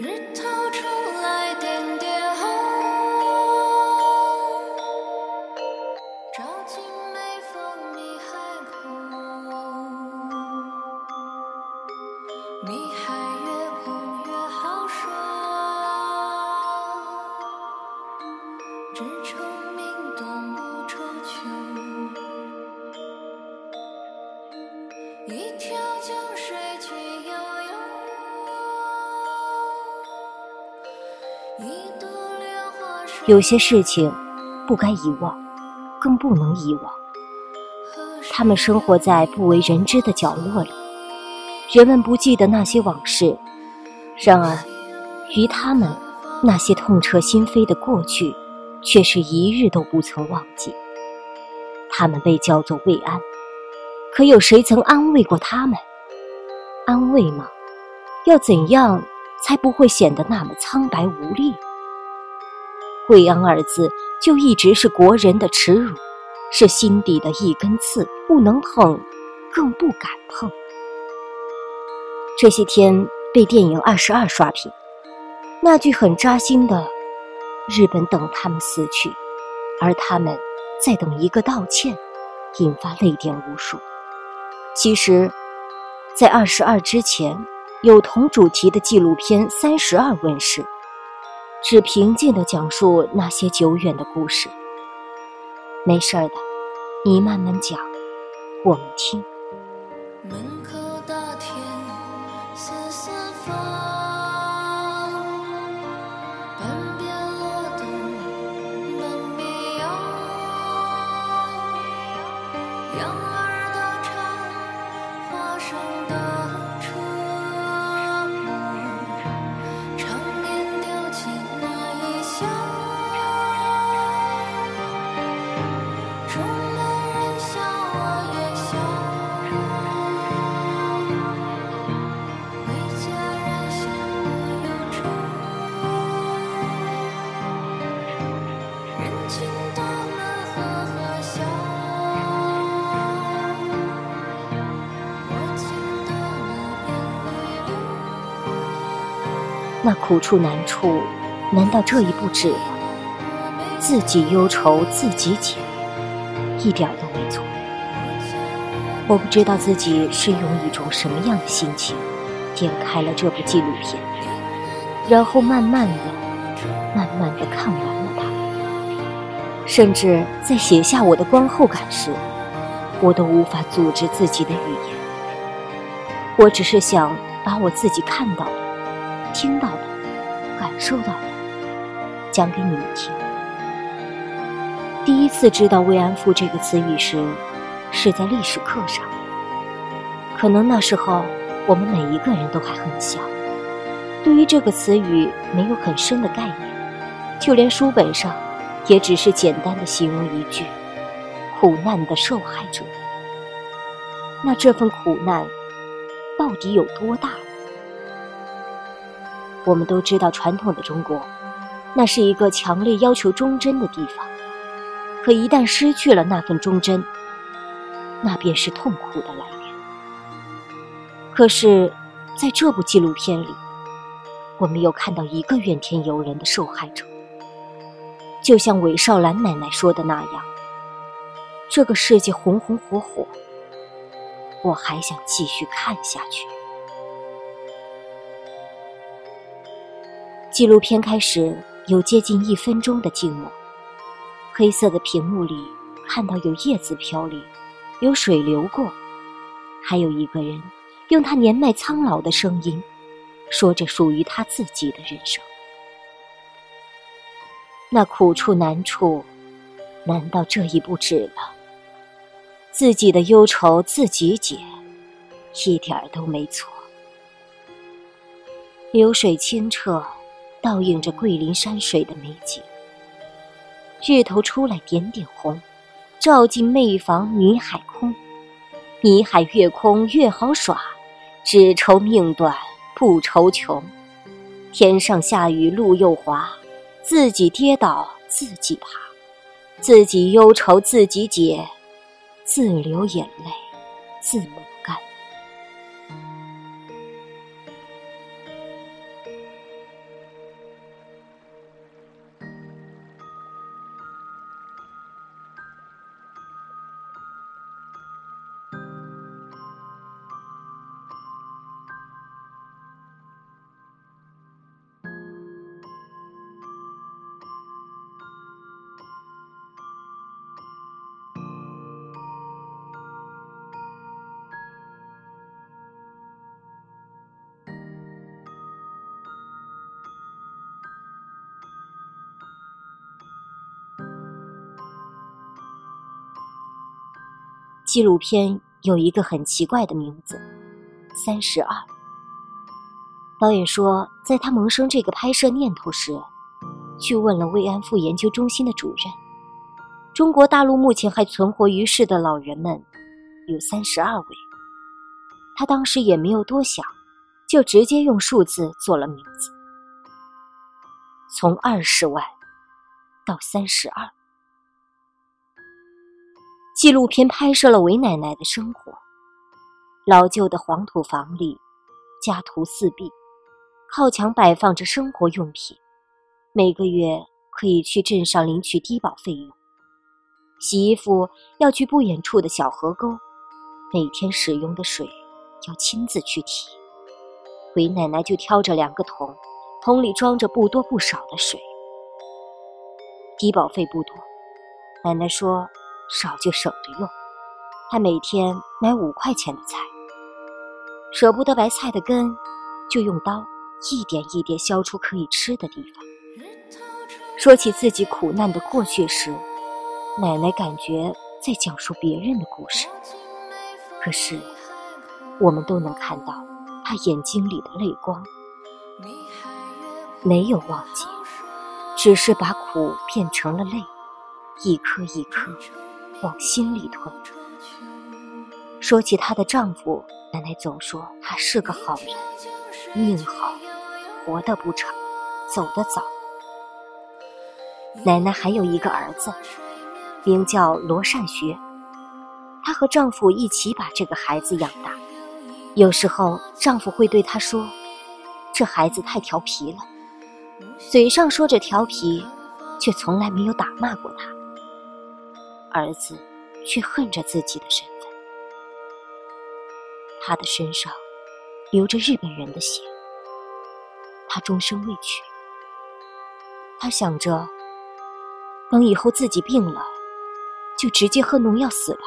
日头出来点点红，照进眉峰。你海哭？你还越哭越好说。只愁命短。有些事情不该遗忘，更不能遗忘。他们生活在不为人知的角落里，人们不记得那些往事。然而，于他们，那些痛彻心扉的过去，却是一日都不曾忘记。他们被叫做慰安，可有谁曾安慰过他们？安慰吗？要怎样才不会显得那么苍白无力？慰安二字就一直是国人的耻辱，是心底的一根刺，不能碰，更不敢碰。这些天被电影《二十二》刷屏，那句很扎心的“日本等他们死去，而他们在等一个道歉”，引发泪点无数。其实，在《二十二》之前，有同主题的纪录片《三十二》问世。只平静地讲述那些久远的故事。没事的，你慢慢讲，我们听。门口大田四四方，半边罗灯半边摇，羊儿都唱花生的那苦处难处，难道这一步止了？自己忧愁自己解，一点都没错。我不知道自己是用一种什么样的心情点开了这部纪录片，然后慢慢的、慢慢的看完了它。甚至在写下我的观后感时，我都无法组织自己的语言。我只是想把我自己看到的、听到的、感受到的讲给你们听。第一次知道“慰安妇”这个词语时，是在历史课上。可能那时候我们每一个人都还很小，对于这个词语没有很深的概念，就连书本上也只是简单的形容一句“苦难的受害者”。那这份苦难到底有多大？我们都知道，传统的中国，那是一个强烈要求忠贞的地方。可一旦失去了那份忠贞，那便是痛苦的来源。可是，在这部纪录片里，我们又看到一个怨天尤人的受害者，就像韦少兰奶奶说的那样：“这个世界红红火火，我还想继续看下去。”纪录片开始有接近一分钟的静默。黑色的屏幕里，看到有叶子飘零，有水流过，还有一个人用他年迈苍老的声音，说着属于他自己的人生。那苦处难处，难道这一步止了？自己的忧愁自己解，一点儿都没错。流水清澈，倒映着桂林山水的美景。日头出来点点红，照进妹房泥海空。泥海越空越好耍，只愁命短不愁穷。天上下雨路又滑，自己跌倒自己爬，自己忧愁自己解，自流眼泪自抹纪录片有一个很奇怪的名字，《三十二》。导演说，在他萌生这个拍摄念头时，去问了慰安妇研究中心的主任。中国大陆目前还存活于世的老人们有三十二位。他当时也没有多想，就直接用数字做了名字，从二十万到三十二。纪录片拍摄了韦奶奶的生活，老旧的黄土房里，家徒四壁。靠墙摆放着生活用品，每个月可以去镇上领取低保费用。洗衣服要去不远处的小河沟，每天使用的水要亲自去提。韦奶奶就挑着两个桶，桶里装着不多不少的水。低保费不多，奶奶说少就省着用。他每天买五块钱的菜，舍不得白菜的根，就用刀。一点一点削出可以吃的地方。说起自己苦难的过去时，奶奶感觉在讲述别人的故事。可是，我们都能看到她眼睛里的泪光。没有忘记，只是把苦变成了泪，一颗一颗往心里吞。说起她的丈夫，奶奶总说他是个好人，命好。活得不长，走得早。奶奶还有一个儿子，名叫罗善学。她和丈夫一起把这个孩子养大。有时候，丈夫会对她说：“这孩子太调皮了。”嘴上说着调皮，却从来没有打骂过他。儿子却恨着自己的身份。他的身上流着日本人的血。他终生未娶。他想着，等以后自己病了，就直接喝农药死吧。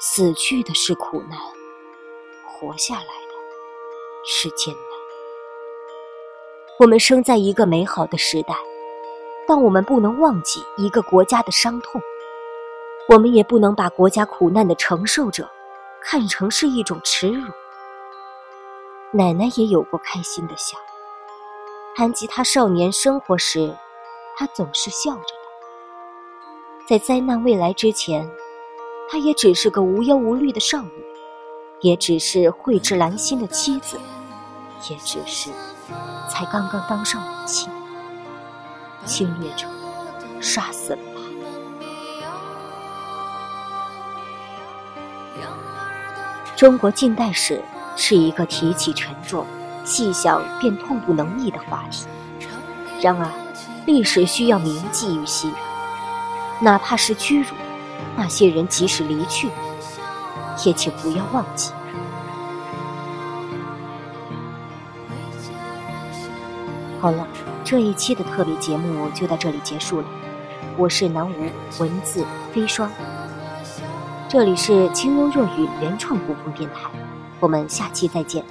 死去的是苦难，活下来的是艰难。我们生在一个美好的时代，但我们不能忘记一个国家的伤痛。我们也不能把国家苦难的承受者看成是一种耻辱。奶奶也有过开心的笑。谈及她少年生活时，她总是笑着的。在灾难未来之前，她也只是个无忧无虑的少女，也只是蕙质兰心的妻子，也只是才刚刚当上母亲。侵略者杀死了。中国近代史。是一个提起沉重、细想便痛不能抑的话题。然而，历史需要铭记于心，哪怕是屈辱，那些人即使离去，也请不要忘记。好了，这一期的特别节目就到这里结束了。我是南无文字飞霜，这里是清幽若雨原创古风电台。我们下期再见。